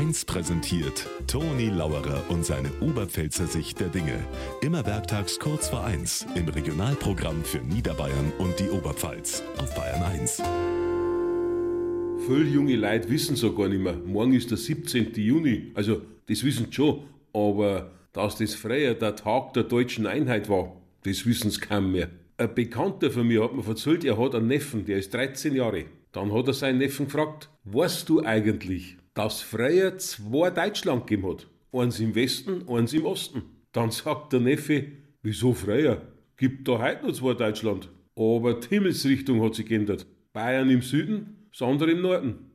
1 präsentiert Toni Lauerer und seine Oberpfälzer Sicht der Dinge. Immer werktags kurz vor 1 im Regionalprogramm für Niederbayern und die Oberpfalz auf Bayern 1. Viele junge Leute wissen so gar nicht mehr. Morgen ist der 17. Juni. Also, das wissen sie schon. Aber dass das früher der Tag der deutschen Einheit war, das wissen sie kaum mehr. Ein Bekannter von mir hat mir erzählt, er hat einen Neffen, der ist 13 Jahre. Dann hat er seinen Neffen gefragt, weißt du eigentlich, dass früher zwei Deutschland gegeben hat? Eins im Westen, eins im Osten. Dann sagt der Neffe, wieso früher? Gibt da heute noch zwei Deutschland. Aber die Himmelsrichtung hat sich geändert. Bayern im Süden, das im Norden.